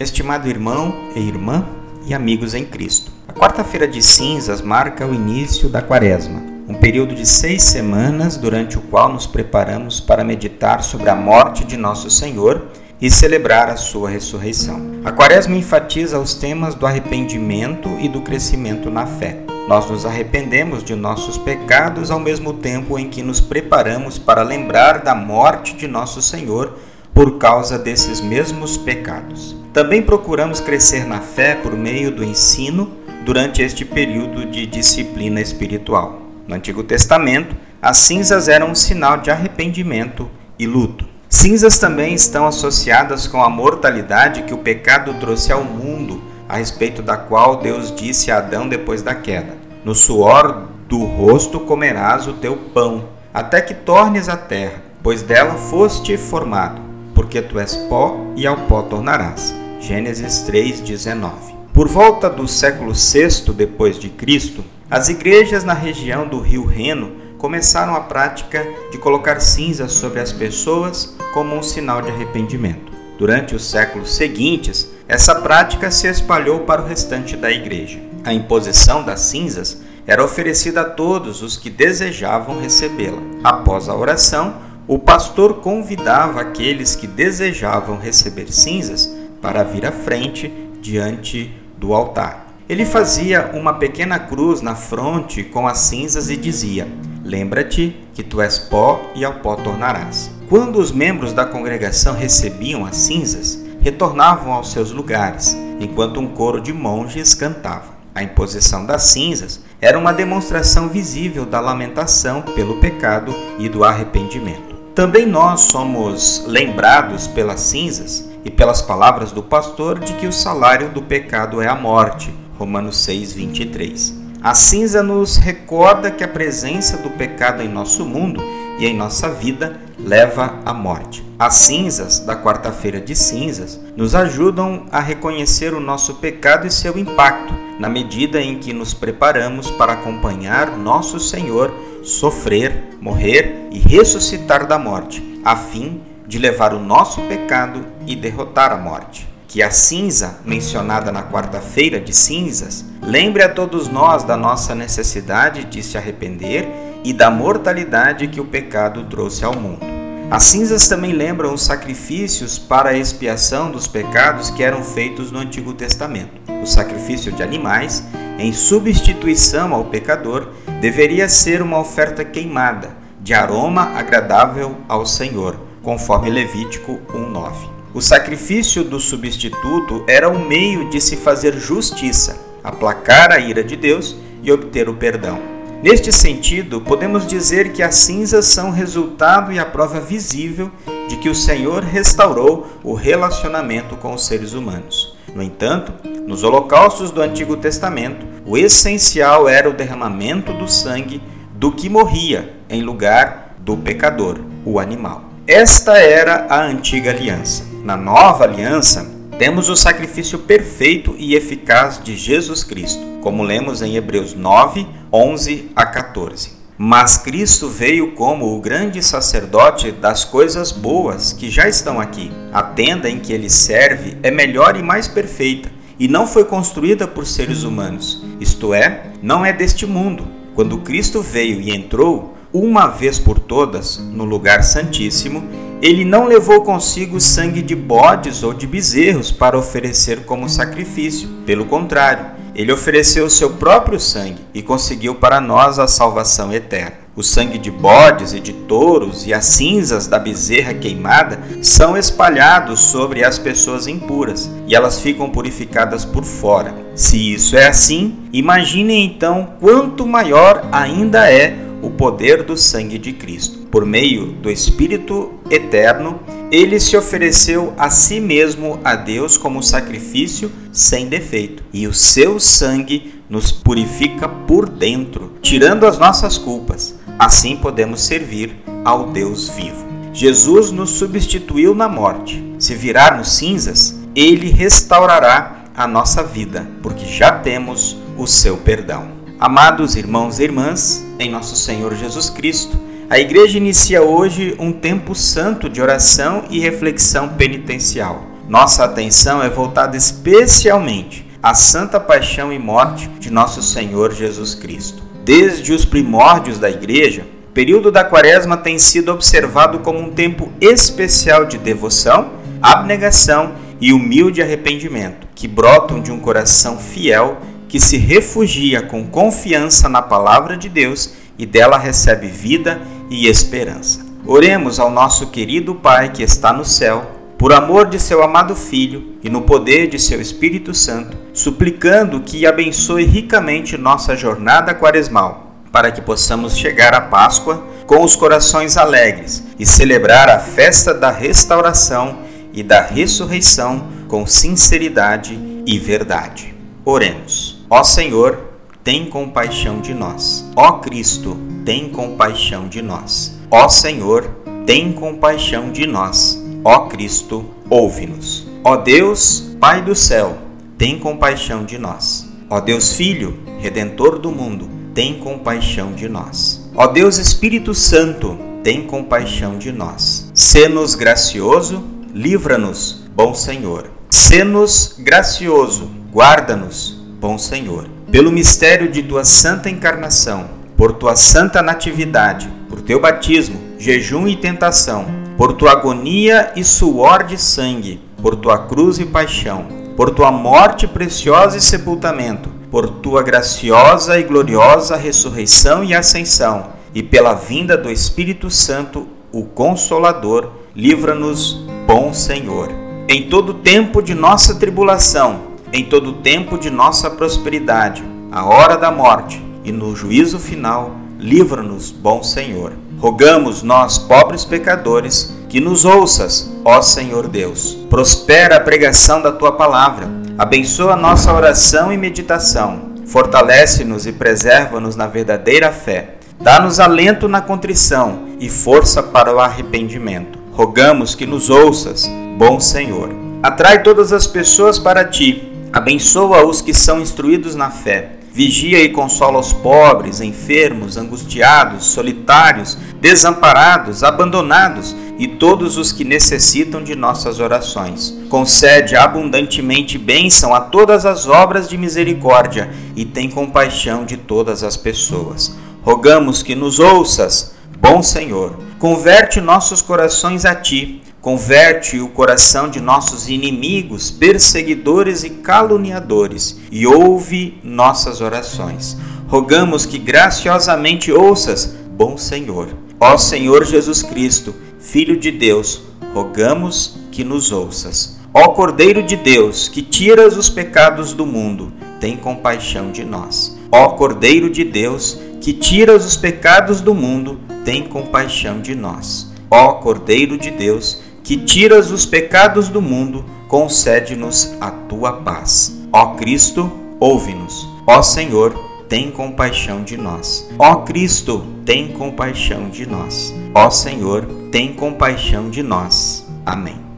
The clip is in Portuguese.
estimado irmão e irmã e amigos em Cristo. A quarta-feira de cinzas marca o início da quaresma, um período de seis semanas durante o qual nos preparamos para meditar sobre a morte de nosso Senhor e celebrar a sua ressurreição. A quaresma enfatiza os temas do arrependimento e do crescimento na fé. Nós nos arrependemos de nossos pecados ao mesmo tempo em que nos preparamos para lembrar da morte de nosso Senhor por causa desses mesmos pecados. Também procuramos crescer na fé por meio do ensino durante este período de disciplina espiritual. No Antigo Testamento, as cinzas eram um sinal de arrependimento e luto. Cinzas também estão associadas com a mortalidade que o pecado trouxe ao mundo, a respeito da qual Deus disse a Adão depois da queda: No suor do rosto comerás o teu pão, até que tornes a terra, pois dela foste formado porque tu és pó e ao pó tornarás. Gênesis 3:19. Por volta do século VI depois de Cristo, as igrejas na região do Rio Reno começaram a prática de colocar cinzas sobre as pessoas como um sinal de arrependimento. Durante os séculos seguintes, essa prática se espalhou para o restante da igreja. A imposição das cinzas era oferecida a todos os que desejavam recebê-la. Após a oração, o pastor convidava aqueles que desejavam receber cinzas para vir à frente diante do altar. Ele fazia uma pequena cruz na fronte com as cinzas e dizia: Lembra-te que tu és pó e ao pó tornarás. Quando os membros da congregação recebiam as cinzas, retornavam aos seus lugares, enquanto um coro de monges cantava. A imposição das cinzas era uma demonstração visível da lamentação pelo pecado e do arrependimento. Também nós somos lembrados pelas cinzas e pelas palavras do pastor de que o salário do pecado é a morte. Romanos 6:23. A cinza nos recorda que a presença do pecado em nosso mundo e em nossa vida leva à morte. As cinzas da quarta-feira de cinzas nos ajudam a reconhecer o nosso pecado e seu impacto, na medida em que nos preparamos para acompanhar nosso Senhor sofrer, morrer e ressuscitar da morte, a fim de levar o nosso pecado e derrotar a morte. Que a cinza, mencionada na quarta-feira de cinzas, lembre a todos nós da nossa necessidade de se arrepender e da mortalidade que o pecado trouxe ao mundo. As cinzas também lembram os sacrifícios para a expiação dos pecados que eram feitos no Antigo Testamento. O sacrifício de animais, em substituição ao pecador, deveria ser uma oferta queimada, de aroma agradável ao Senhor, conforme Levítico 1:9. O sacrifício do substituto era um meio de se fazer justiça, aplacar a ira de Deus e obter o perdão. Neste sentido, podemos dizer que as cinzas são resultado e a prova visível de que o Senhor restaurou o relacionamento com os seres humanos. No entanto, nos holocaustos do Antigo Testamento, o essencial era o derramamento do sangue do que morria em lugar do pecador, o animal. Esta era a antiga aliança. Na nova aliança, temos o sacrifício perfeito e eficaz de Jesus Cristo, como lemos em Hebreus 9, 11 a 14. Mas Cristo veio como o grande sacerdote das coisas boas que já estão aqui. A tenda em que ele serve é melhor e mais perfeita e não foi construída por seres humanos, isto é, não é deste mundo. Quando Cristo veio e entrou, uma vez por todas, no lugar santíssimo, ele não levou consigo sangue de bodes ou de bezerros para oferecer como sacrifício. Pelo contrário, ele ofereceu o seu próprio sangue e conseguiu para nós a salvação eterna. O sangue de bodes e de touros e as cinzas da bezerra queimada são espalhados sobre as pessoas impuras e elas ficam purificadas por fora. Se isso é assim, imagine então quanto maior ainda é o poder do sangue de Cristo. Por meio do Espírito eterno, ele se ofereceu a si mesmo a Deus como sacrifício sem defeito, e o seu sangue nos purifica por dentro, tirando as nossas culpas. Assim podemos servir ao Deus vivo. Jesus nos substituiu na morte. Se virarmos cinzas, ele restaurará a nossa vida, porque já temos o seu perdão. Amados irmãos e irmãs, em nosso Senhor Jesus Cristo, a igreja inicia hoje um tempo santo de oração e reflexão penitencial. nossa atenção é voltada especialmente à santa paixão e morte de nosso Senhor Jesus Cristo. Desde os primórdios da Igreja, o período da Quaresma tem sido observado como um tempo especial de devoção, abnegação e humilde arrependimento, que brotam de um coração fiel que se refugia com confiança na palavra de Deus e dela recebe vida e esperança. Oremos ao nosso querido Pai que está no céu, por amor de seu amado Filho e no poder de seu Espírito Santo, suplicando que abençoe ricamente nossa jornada quaresmal, para que possamos chegar à Páscoa com os corações alegres e celebrar a festa da restauração e da ressurreição com sinceridade e verdade. Oremos. Ó Senhor, tem compaixão de nós. Ó Cristo, tem compaixão de nós. Ó Senhor, tem compaixão de nós. Ó Cristo, ouve-nos. Ó Deus, Pai do céu, tem compaixão de nós. Ó Deus Filho, Redentor do mundo, tem compaixão de nós. Ó Deus Espírito Santo, tem compaixão de nós. Sê-nos gracioso, livra-nos, bom Senhor. Sê-nos gracioso, guarda-nos, bom Senhor. Pelo mistério de tua santa encarnação, por tua santa natividade, por teu batismo, jejum e tentação, por tua agonia e suor de sangue, por tua cruz e paixão, por tua morte preciosa e sepultamento, por tua graciosa e gloriosa ressurreição e ascensão, e pela vinda do Espírito Santo, o Consolador, livra-nos, bom Senhor. Em todo tempo de nossa tribulação, em todo tempo de nossa prosperidade, a hora da morte e no juízo final, livra-nos, bom Senhor. Rogamos nós, pobres pecadores, que nos ouças, ó Senhor Deus. Prospera a pregação da tua palavra, abençoa nossa oração e meditação, fortalece-nos e preserva-nos na verdadeira fé. Dá-nos alento na contrição e força para o arrependimento. Rogamos que nos ouças, bom Senhor. Atrai todas as pessoas para ti, abençoa os que são instruídos na fé Vigia e consola os pobres, enfermos, angustiados, solitários, desamparados, abandonados e todos os que necessitam de nossas orações. Concede abundantemente bênção a todas as obras de misericórdia e tem compaixão de todas as pessoas. Rogamos que nos ouças, bom Senhor. Converte nossos corações a ti Converte o coração de nossos inimigos, perseguidores e caluniadores, e ouve nossas orações. Rogamos que graciosamente ouças, bom Senhor. Ó Senhor Jesus Cristo, Filho de Deus, rogamos que nos ouças. Ó Cordeiro de Deus, que tiras os pecados do mundo, tem compaixão de nós. Ó Cordeiro de Deus, que tiras os pecados do mundo, tem compaixão de nós. Ó Cordeiro de Deus, que tiras os pecados do mundo, concede-nos a tua paz. Ó Cristo, ouve-nos. Ó Senhor, tem compaixão de nós. Ó Cristo, tem compaixão de nós. Ó Senhor, tem compaixão de nós. Amém.